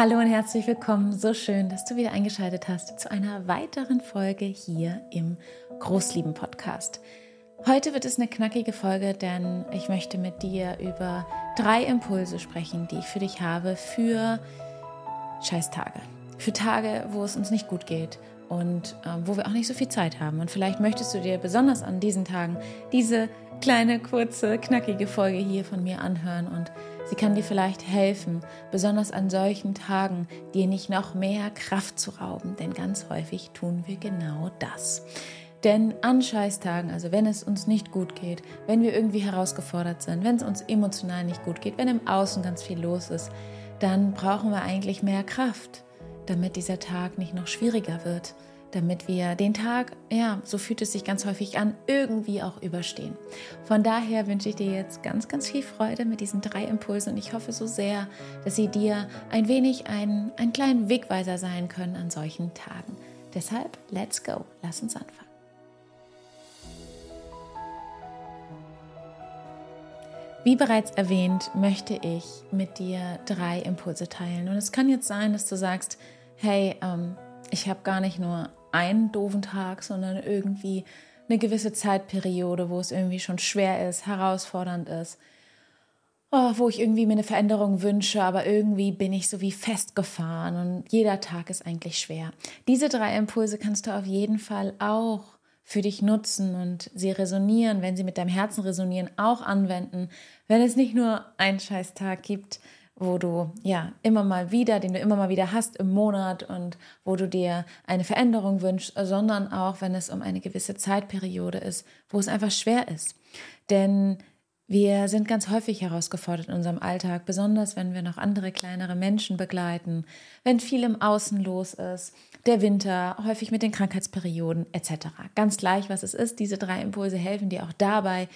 Hallo und herzlich willkommen. So schön, dass du wieder eingeschaltet hast zu einer weiteren Folge hier im Großlieben Podcast. Heute wird es eine knackige Folge, denn ich möchte mit dir über drei Impulse sprechen, die ich für dich habe für Scheißtage. Für Tage, wo es uns nicht gut geht und äh, wo wir auch nicht so viel Zeit haben. Und vielleicht möchtest du dir besonders an diesen Tagen diese kleine, kurze, knackige Folge hier von mir anhören und sie kann dir vielleicht helfen, besonders an solchen Tagen, dir nicht noch mehr Kraft zu rauben, denn ganz häufig tun wir genau das. Denn an Scheißtagen, also wenn es uns nicht gut geht, wenn wir irgendwie herausgefordert sind, wenn es uns emotional nicht gut geht, wenn im Außen ganz viel los ist, dann brauchen wir eigentlich mehr Kraft damit dieser Tag nicht noch schwieriger wird, damit wir den Tag, ja, so fühlt es sich ganz häufig an, irgendwie auch überstehen. Von daher wünsche ich dir jetzt ganz, ganz viel Freude mit diesen drei Impulsen und ich hoffe so sehr, dass sie dir ein wenig ein, einen kleinen Wegweiser sein können an solchen Tagen. Deshalb, let's go, lass uns anfangen. Wie bereits erwähnt, möchte ich mit dir drei Impulse teilen. Und es kann jetzt sein, dass du sagst, hey, ähm, ich habe gar nicht nur einen doofen Tag, sondern irgendwie eine gewisse Zeitperiode, wo es irgendwie schon schwer ist, herausfordernd ist, oh, wo ich irgendwie mir eine Veränderung wünsche, aber irgendwie bin ich so wie festgefahren und jeder Tag ist eigentlich schwer. Diese drei Impulse kannst du auf jeden Fall auch für dich nutzen und sie resonieren, wenn sie mit deinem Herzen resonieren, auch anwenden, wenn es nicht nur einen Scheißtag gibt, wo du ja immer mal wieder, den du immer mal wieder hast im Monat und wo du dir eine Veränderung wünschst, sondern auch, wenn es um eine gewisse Zeitperiode ist, wo es einfach schwer ist. Denn wir sind ganz häufig herausgefordert in unserem Alltag, besonders wenn wir noch andere kleinere Menschen begleiten, wenn viel im Außen los ist, der Winter, häufig mit den Krankheitsperioden etc. Ganz gleich, was es ist, diese drei Impulse helfen dir auch dabei.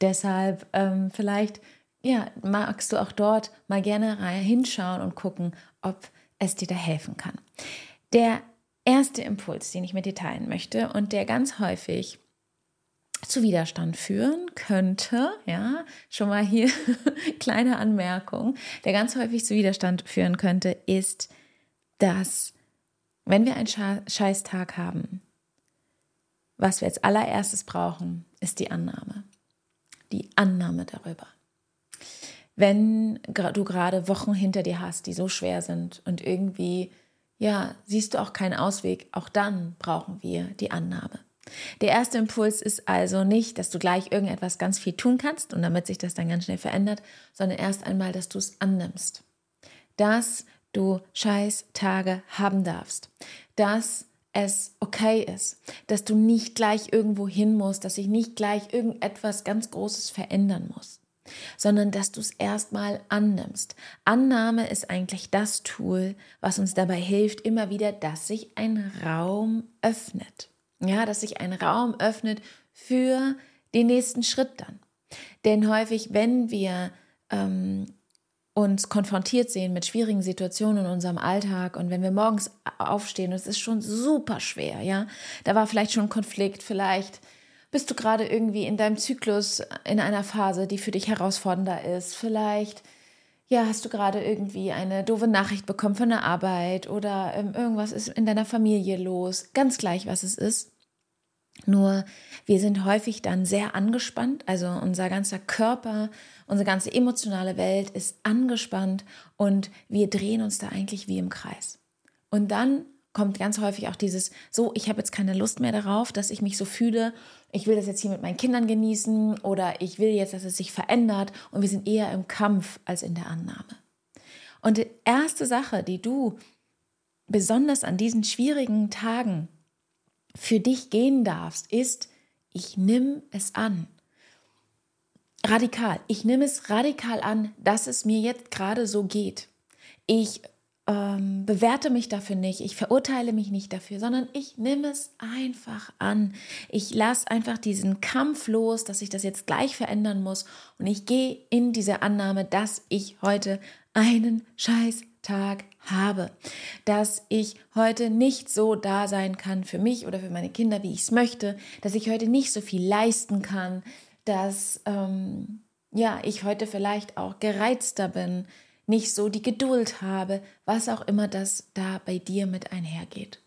Deshalb ähm, vielleicht ja, magst du auch dort mal gerne hinschauen und gucken, ob es dir da helfen kann. Der erste Impuls, den ich mit dir teilen möchte und der ganz häufig zu Widerstand führen könnte, ja, schon mal hier kleine Anmerkung, der ganz häufig zu Widerstand führen könnte, ist, dass wenn wir einen Scheißtag haben, was wir als allererstes brauchen, ist die Annahme. Die Annahme darüber wenn du gerade Wochen hinter dir hast, die so schwer sind und irgendwie, ja, siehst du auch keinen Ausweg, auch dann brauchen wir die Annahme. Der erste Impuls ist also nicht, dass du gleich irgendetwas ganz viel tun kannst und damit sich das dann ganz schnell verändert, sondern erst einmal, dass du es annimmst. Dass du scheiß Tage haben darfst. Dass es okay ist, dass du nicht gleich irgendwo hin musst, dass sich nicht gleich irgendetwas ganz Großes verändern muss sondern dass du es erstmal annimmst. Annahme ist eigentlich das Tool, was uns dabei hilft, immer wieder, dass sich ein Raum öffnet. Ja, dass sich ein Raum öffnet für den nächsten Schritt dann. Denn häufig, wenn wir ähm, uns konfrontiert sehen mit schwierigen Situationen in unserem Alltag und wenn wir morgens aufstehen es ist schon super schwer, ja, da war vielleicht schon ein Konflikt, vielleicht bist du gerade irgendwie in deinem Zyklus in einer Phase, die für dich herausfordernder ist? Vielleicht ja, hast du gerade irgendwie eine doofe Nachricht bekommen von der Arbeit oder ähm, irgendwas ist in deiner Familie los, ganz gleich, was es ist. Nur wir sind häufig dann sehr angespannt, also unser ganzer Körper, unsere ganze emotionale Welt ist angespannt und wir drehen uns da eigentlich wie im Kreis. Und dann kommt ganz häufig auch dieses, so, ich habe jetzt keine Lust mehr darauf, dass ich mich so fühle, ich will das jetzt hier mit meinen Kindern genießen oder ich will jetzt, dass es sich verändert und wir sind eher im Kampf als in der Annahme. Und die erste Sache, die du besonders an diesen schwierigen Tagen für dich gehen darfst, ist, ich nehme es an. Radikal. Ich nehme es radikal an, dass es mir jetzt gerade so geht. Ich ähm, bewerte mich dafür nicht, ich verurteile mich nicht dafür, sondern ich nehme es einfach an. Ich lasse einfach diesen Kampf los, dass ich das jetzt gleich verändern muss. Und ich gehe in diese Annahme, dass ich heute einen Scheißtag habe, dass ich heute nicht so da sein kann für mich oder für meine Kinder, wie ich es möchte, dass ich heute nicht so viel leisten kann, dass ähm, ja ich heute vielleicht auch gereizter bin, nicht so die Geduld habe, was auch immer das da bei dir mit einhergeht.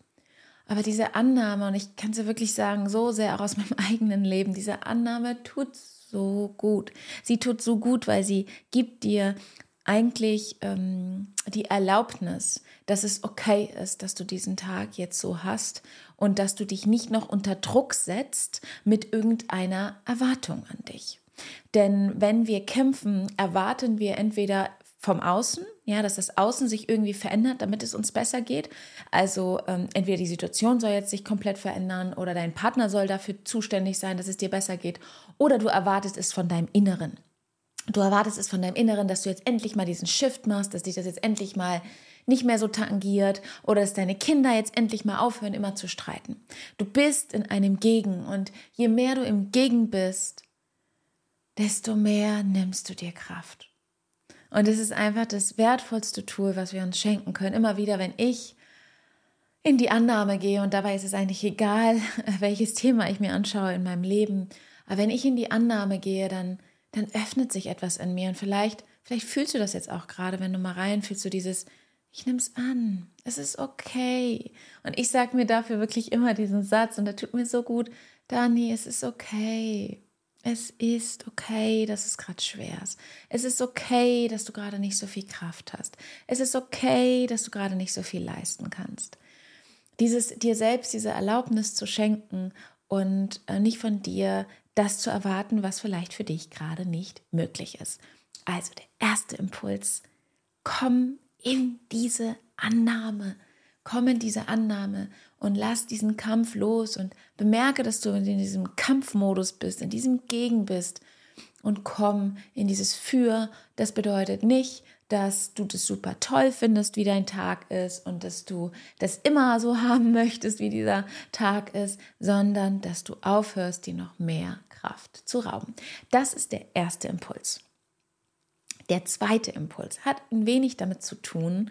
Aber diese Annahme, und ich kann ja wirklich sagen, so sehr auch aus meinem eigenen Leben, diese Annahme tut so gut. Sie tut so gut, weil sie gibt dir eigentlich ähm, die Erlaubnis, dass es okay ist, dass du diesen Tag jetzt so hast und dass du dich nicht noch unter Druck setzt mit irgendeiner Erwartung an dich. Denn wenn wir kämpfen, erwarten wir entweder vom Außen, ja, dass das Außen sich irgendwie verändert, damit es uns besser geht. Also ähm, entweder die Situation soll jetzt sich komplett verändern oder dein Partner soll dafür zuständig sein, dass es dir besser geht, oder du erwartest es von deinem Inneren. Du erwartest es von deinem Inneren, dass du jetzt endlich mal diesen Shift machst, dass dich das jetzt endlich mal nicht mehr so tangiert oder dass deine Kinder jetzt endlich mal aufhören, immer zu streiten. Du bist in einem Gegen und je mehr du im Gegen bist, desto mehr nimmst du dir Kraft. Und es ist einfach das wertvollste Tool, was wir uns schenken können. Immer wieder, wenn ich in die Annahme gehe, und dabei ist es eigentlich egal, welches Thema ich mir anschaue in meinem Leben, aber wenn ich in die Annahme gehe, dann, dann öffnet sich etwas in mir. Und vielleicht, vielleicht fühlst du das jetzt auch gerade, wenn du mal reinfühlst, du dieses, ich nehme es an, es ist okay. Und ich sage mir dafür wirklich immer diesen Satz, und der tut mir so gut, Dani, es ist okay. Es ist okay, dass es gerade schwer ist. Es ist okay, dass du gerade nicht so viel Kraft hast. Es ist okay, dass du gerade nicht so viel leisten kannst. Dieses dir selbst diese Erlaubnis zu schenken und äh, nicht von dir das zu erwarten, was vielleicht für dich gerade nicht möglich ist. Also der erste Impuls, komm in diese Annahme, komm in diese Annahme und lass diesen Kampf los und bemerke, dass du in diesem Kampfmodus bist, in diesem Gegen bist und komm in dieses Für. Das bedeutet nicht, dass du das super toll findest, wie dein Tag ist und dass du das immer so haben möchtest, wie dieser Tag ist, sondern dass du aufhörst, dir noch mehr Kraft zu rauben. Das ist der erste Impuls. Der zweite Impuls hat ein wenig damit zu tun,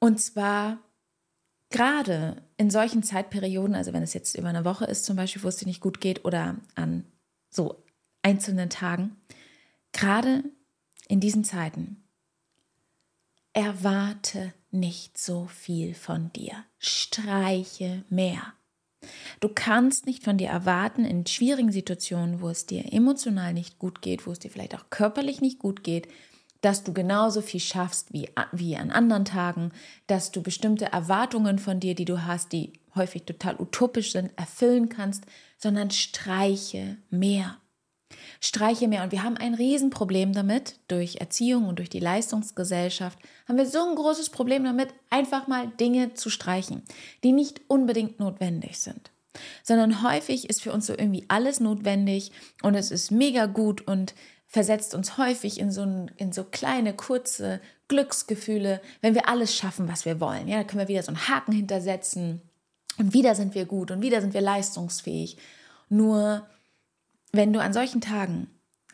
und zwar gerade in solchen Zeitperioden, also wenn es jetzt über eine Woche ist zum Beispiel, wo es dir nicht gut geht oder an so einzelnen Tagen, gerade in diesen Zeiten, erwarte nicht so viel von dir. Streiche mehr. Du kannst nicht von dir erwarten, in schwierigen Situationen, wo es dir emotional nicht gut geht, wo es dir vielleicht auch körperlich nicht gut geht, dass du genauso viel schaffst wie, wie an anderen Tagen, dass du bestimmte Erwartungen von dir, die du hast, die häufig total utopisch sind, erfüllen kannst, sondern streiche mehr. Streiche mehr. Und wir haben ein Riesenproblem damit, durch Erziehung und durch die Leistungsgesellschaft, haben wir so ein großes Problem damit, einfach mal Dinge zu streichen, die nicht unbedingt notwendig sind sondern häufig ist für uns so irgendwie alles notwendig und es ist mega gut und versetzt uns häufig in so, in so kleine, kurze Glücksgefühle, wenn wir alles schaffen, was wir wollen. Ja, da können wir wieder so einen Haken hintersetzen und wieder sind wir gut und wieder sind wir leistungsfähig. Nur wenn du an solchen Tagen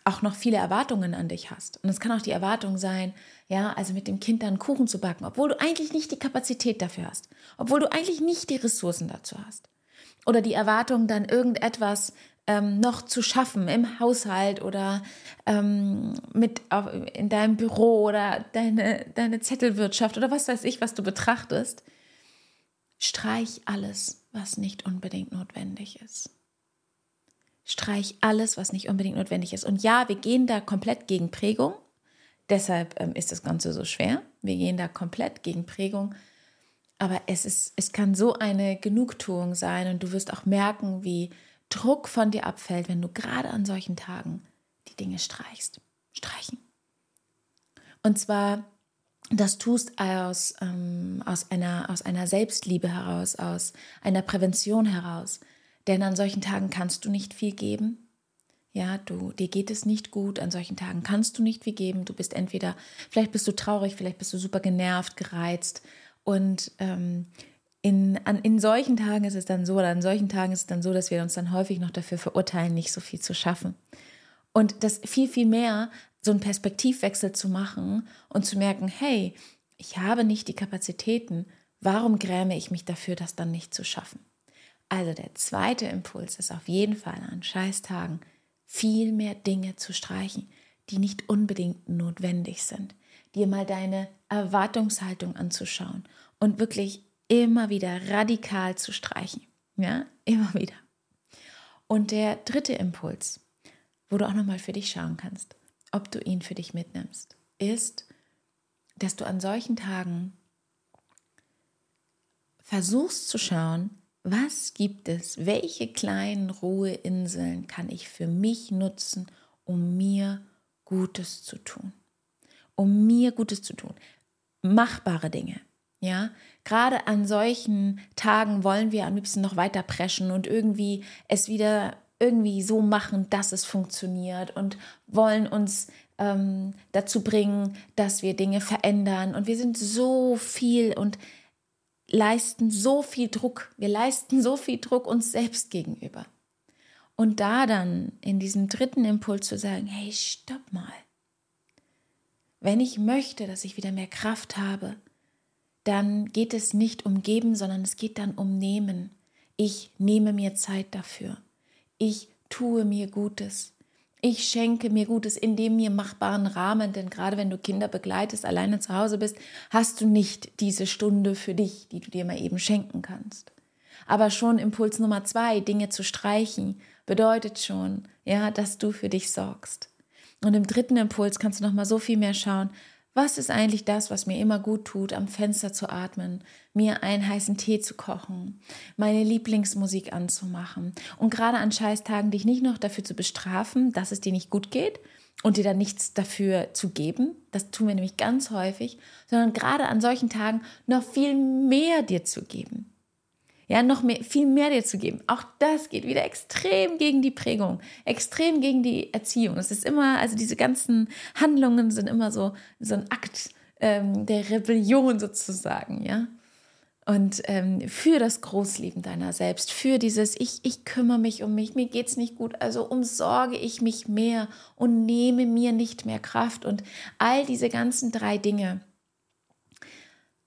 auch noch viele Erwartungen an dich hast. Und es kann auch die Erwartung sein, ja, also mit dem Kind dann Kuchen zu backen, obwohl du eigentlich nicht die Kapazität dafür hast, obwohl du eigentlich nicht die Ressourcen dazu hast. Oder die Erwartung, dann irgendetwas ähm, noch zu schaffen im Haushalt oder ähm, mit auf, in deinem Büro oder deine, deine Zettelwirtschaft oder was weiß ich, was du betrachtest, streich alles, was nicht unbedingt notwendig ist. Streich alles, was nicht unbedingt notwendig ist. Und ja, wir gehen da komplett gegen Prägung. Deshalb ähm, ist das Ganze so schwer. Wir gehen da komplett gegen Prägung. Aber es, ist, es kann so eine Genugtuung sein und du wirst auch merken, wie Druck von dir abfällt, wenn du gerade an solchen Tagen die Dinge streichst. Streichen. Und zwar, das tust aus, ähm, aus, einer, aus einer Selbstliebe heraus, aus einer Prävention heraus. Denn an solchen Tagen kannst du nicht viel geben. Ja, du, dir geht es nicht gut. An solchen Tagen kannst du nicht viel geben. Du bist entweder, vielleicht bist du traurig, vielleicht bist du super genervt, gereizt. Und ähm, in, an, in solchen Tagen ist es dann so, oder an solchen Tagen ist es dann so, dass wir uns dann häufig noch dafür verurteilen, nicht so viel zu schaffen. Und das viel, viel mehr, so einen Perspektivwechsel zu machen und zu merken, hey, ich habe nicht die Kapazitäten, warum gräme ich mich dafür, das dann nicht zu schaffen? Also der zweite Impuls ist auf jeden Fall an Scheißtagen viel mehr Dinge zu streichen, die nicht unbedingt notwendig sind. Dir mal deine Erwartungshaltung anzuschauen und wirklich immer wieder radikal zu streichen. Ja, immer wieder. Und der dritte Impuls, wo du auch nochmal für dich schauen kannst, ob du ihn für dich mitnimmst, ist, dass du an solchen Tagen versuchst zu schauen, was gibt es, welche kleinen Ruheinseln kann ich für mich nutzen, um mir Gutes zu tun. Um mir Gutes zu tun. Machbare Dinge. Ja, gerade an solchen Tagen wollen wir am liebsten noch weiter preschen und irgendwie es wieder irgendwie so machen, dass es funktioniert und wollen uns ähm, dazu bringen, dass wir Dinge verändern. Und wir sind so viel und leisten so viel Druck. Wir leisten so viel Druck uns selbst gegenüber. Und da dann in diesem dritten Impuls zu sagen, hey, stopp mal. Wenn ich möchte, dass ich wieder mehr Kraft habe, dann geht es nicht um geben, sondern es geht dann um nehmen. Ich nehme mir Zeit dafür. Ich tue mir Gutes. Ich schenke mir Gutes in dem mir machbaren Rahmen, denn gerade wenn du Kinder begleitest, alleine zu Hause bist, hast du nicht diese Stunde für dich, die du dir mal eben schenken kannst. Aber schon Impuls Nummer zwei, Dinge zu streichen, bedeutet schon, ja, dass du für dich sorgst. Und im dritten Impuls kannst du noch mal so viel mehr schauen, was ist eigentlich das, was mir immer gut tut, am Fenster zu atmen, mir einen heißen Tee zu kochen, meine Lieblingsmusik anzumachen und gerade an Scheißtagen dich nicht noch dafür zu bestrafen, dass es dir nicht gut geht und dir dann nichts dafür zu geben, das tun wir nämlich ganz häufig, sondern gerade an solchen Tagen noch viel mehr dir zu geben ja, noch mehr, viel mehr dir zu geben. Auch das geht wieder extrem gegen die Prägung, extrem gegen die Erziehung. Es ist immer, also diese ganzen Handlungen sind immer so, so ein Akt ähm, der Rebellion sozusagen, ja. Und ähm, für das Großleben deiner selbst, für dieses Ich, ich kümmere mich um mich, mir geht es nicht gut, also umsorge ich mich mehr und nehme mir nicht mehr Kraft und all diese ganzen drei Dinge,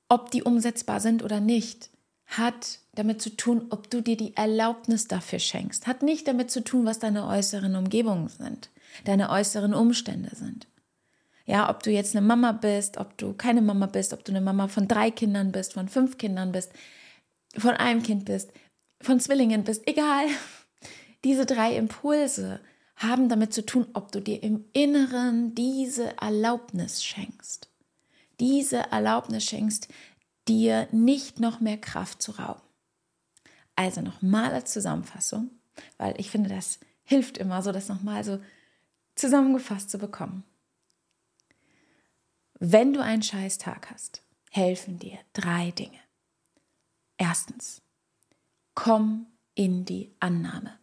ob die umsetzbar sind oder nicht, hat damit zu tun, ob du dir die Erlaubnis dafür schenkst. Hat nicht damit zu tun, was deine äußeren Umgebungen sind, deine äußeren Umstände sind. Ja, ob du jetzt eine Mama bist, ob du keine Mama bist, ob du eine Mama von drei Kindern bist, von fünf Kindern bist, von einem Kind bist, von Zwillingen bist, egal. Diese drei Impulse haben damit zu tun, ob du dir im Inneren diese Erlaubnis schenkst. Diese Erlaubnis schenkst, dir nicht noch mehr Kraft zu rauben. Also nochmal als Zusammenfassung, weil ich finde, das hilft immer so, das nochmal so zusammengefasst zu bekommen. Wenn du einen scheiß Tag hast, helfen dir drei Dinge. Erstens, komm in die Annahme.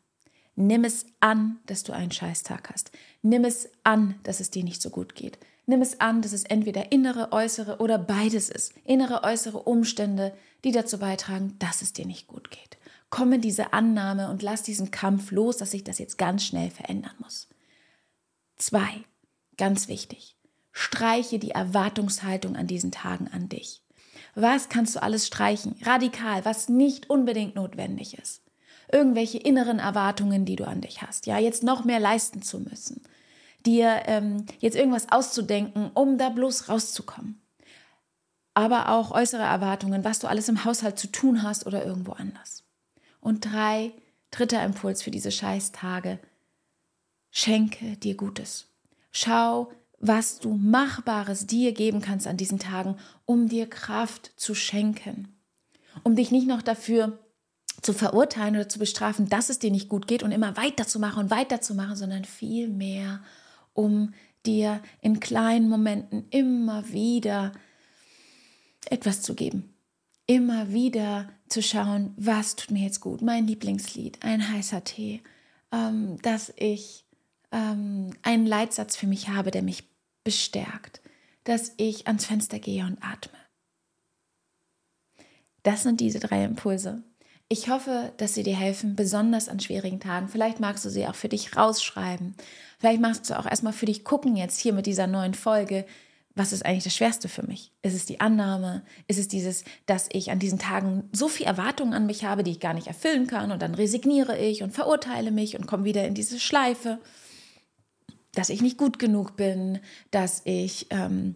Nimm es an, dass du einen scheiß Tag hast. Nimm es an, dass es dir nicht so gut geht. Nimm es an, dass es entweder innere, äußere oder beides ist. Innere, äußere Umstände, die dazu beitragen, dass es dir nicht gut geht. Komm in diese Annahme und lass diesen Kampf los, dass sich das jetzt ganz schnell verändern muss. Zwei, ganz wichtig, streiche die Erwartungshaltung an diesen Tagen an dich. Was kannst du alles streichen? Radikal, was nicht unbedingt notwendig ist. Irgendwelche inneren Erwartungen, die du an dich hast. Ja, jetzt noch mehr leisten zu müssen dir ähm, jetzt irgendwas auszudenken, um da bloß rauszukommen. Aber auch äußere Erwartungen, was du alles im Haushalt zu tun hast oder irgendwo anders. Und drei, dritter Impuls für diese Scheißtage. Schenke dir Gutes. Schau, was du Machbares dir geben kannst an diesen Tagen, um dir Kraft zu schenken. Um dich nicht noch dafür zu verurteilen oder zu bestrafen, dass es dir nicht gut geht und immer weiterzumachen und weiterzumachen, sondern vielmehr um dir in kleinen Momenten immer wieder etwas zu geben. Immer wieder zu schauen, was tut mir jetzt gut. Mein Lieblingslied, ein heißer Tee, ähm, dass ich ähm, einen Leitsatz für mich habe, der mich bestärkt, dass ich ans Fenster gehe und atme. Das sind diese drei Impulse. Ich hoffe, dass sie dir helfen, besonders an schwierigen Tagen. Vielleicht magst du sie auch für dich rausschreiben. Vielleicht magst du auch erstmal für dich gucken jetzt hier mit dieser neuen Folge. Was ist eigentlich das Schwerste für mich? Ist es die Annahme? Ist es dieses, dass ich an diesen Tagen so viel Erwartungen an mich habe, die ich gar nicht erfüllen kann und dann resigniere ich und verurteile mich und komme wieder in diese Schleife? dass ich nicht gut genug bin, dass ich ähm,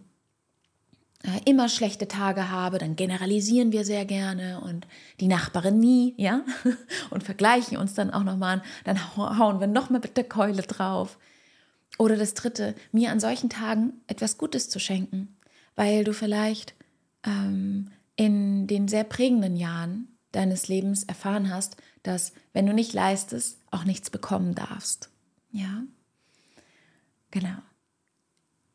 äh, immer schlechte Tage habe, dann generalisieren wir sehr gerne und die Nachbarin nie, ja, und vergleichen uns dann auch nochmal, dann hauen wir nochmal mit der Keule drauf. Oder das dritte, mir an solchen Tagen etwas Gutes zu schenken, weil du vielleicht ähm, in den sehr prägenden Jahren deines Lebens erfahren hast, dass wenn du nicht leistest, auch nichts bekommen darfst. Ja, genau.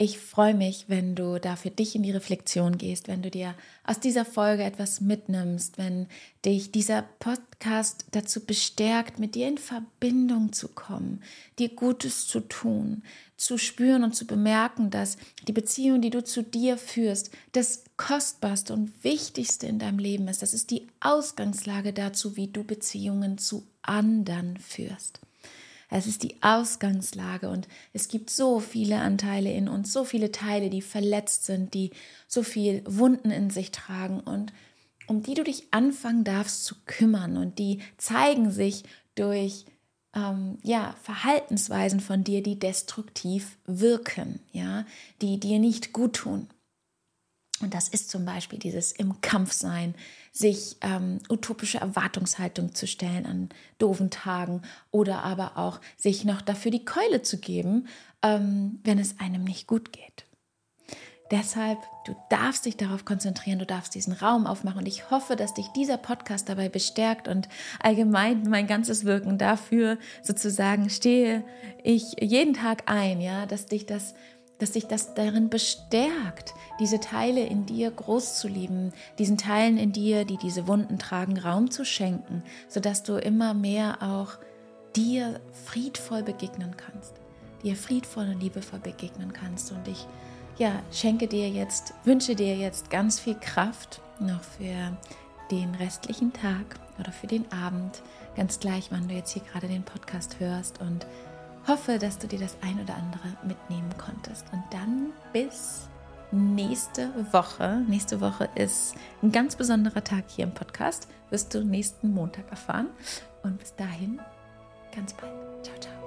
Ich freue mich, wenn du da für dich in die Reflexion gehst, wenn du dir aus dieser Folge etwas mitnimmst, wenn dich dieser Podcast dazu bestärkt, mit dir in Verbindung zu kommen, dir Gutes zu tun, zu spüren und zu bemerken, dass die Beziehung, die du zu dir führst, das Kostbarste und Wichtigste in deinem Leben ist. Das ist die Ausgangslage dazu, wie du Beziehungen zu anderen führst. Es ist die Ausgangslage und es gibt so viele Anteile in uns, so viele Teile, die verletzt sind, die so viel Wunden in sich tragen und um die du dich anfangen darfst zu kümmern und die zeigen sich durch ähm, ja, Verhaltensweisen von dir, die destruktiv wirken, ja, die dir nicht gut tun. Und das ist zum Beispiel dieses im Kampf sein, sich ähm, utopische Erwartungshaltung zu stellen an doofen Tagen oder aber auch sich noch dafür die Keule zu geben, ähm, wenn es einem nicht gut geht. Deshalb, du darfst dich darauf konzentrieren, du darfst diesen Raum aufmachen und ich hoffe, dass dich dieser Podcast dabei bestärkt und allgemein mein ganzes Wirken dafür sozusagen stehe ich jeden Tag ein, ja, dass dich das dass dich das darin bestärkt, diese Teile in dir groß zu lieben, diesen Teilen in dir, die diese Wunden tragen, Raum zu schenken, sodass du immer mehr auch dir friedvoll begegnen kannst, dir friedvoll und liebevoll begegnen kannst. Und ich ja, schenke dir jetzt, wünsche dir jetzt ganz viel Kraft noch für den restlichen Tag oder für den Abend, ganz gleich, wann du jetzt hier gerade den Podcast hörst und hoffe, dass du dir das ein oder andere mitnehmen konntest. Und dann bis nächste Woche. Nächste Woche ist ein ganz besonderer Tag hier im Podcast. Wirst du nächsten Montag erfahren. Und bis dahin, ganz bald. Ciao, ciao.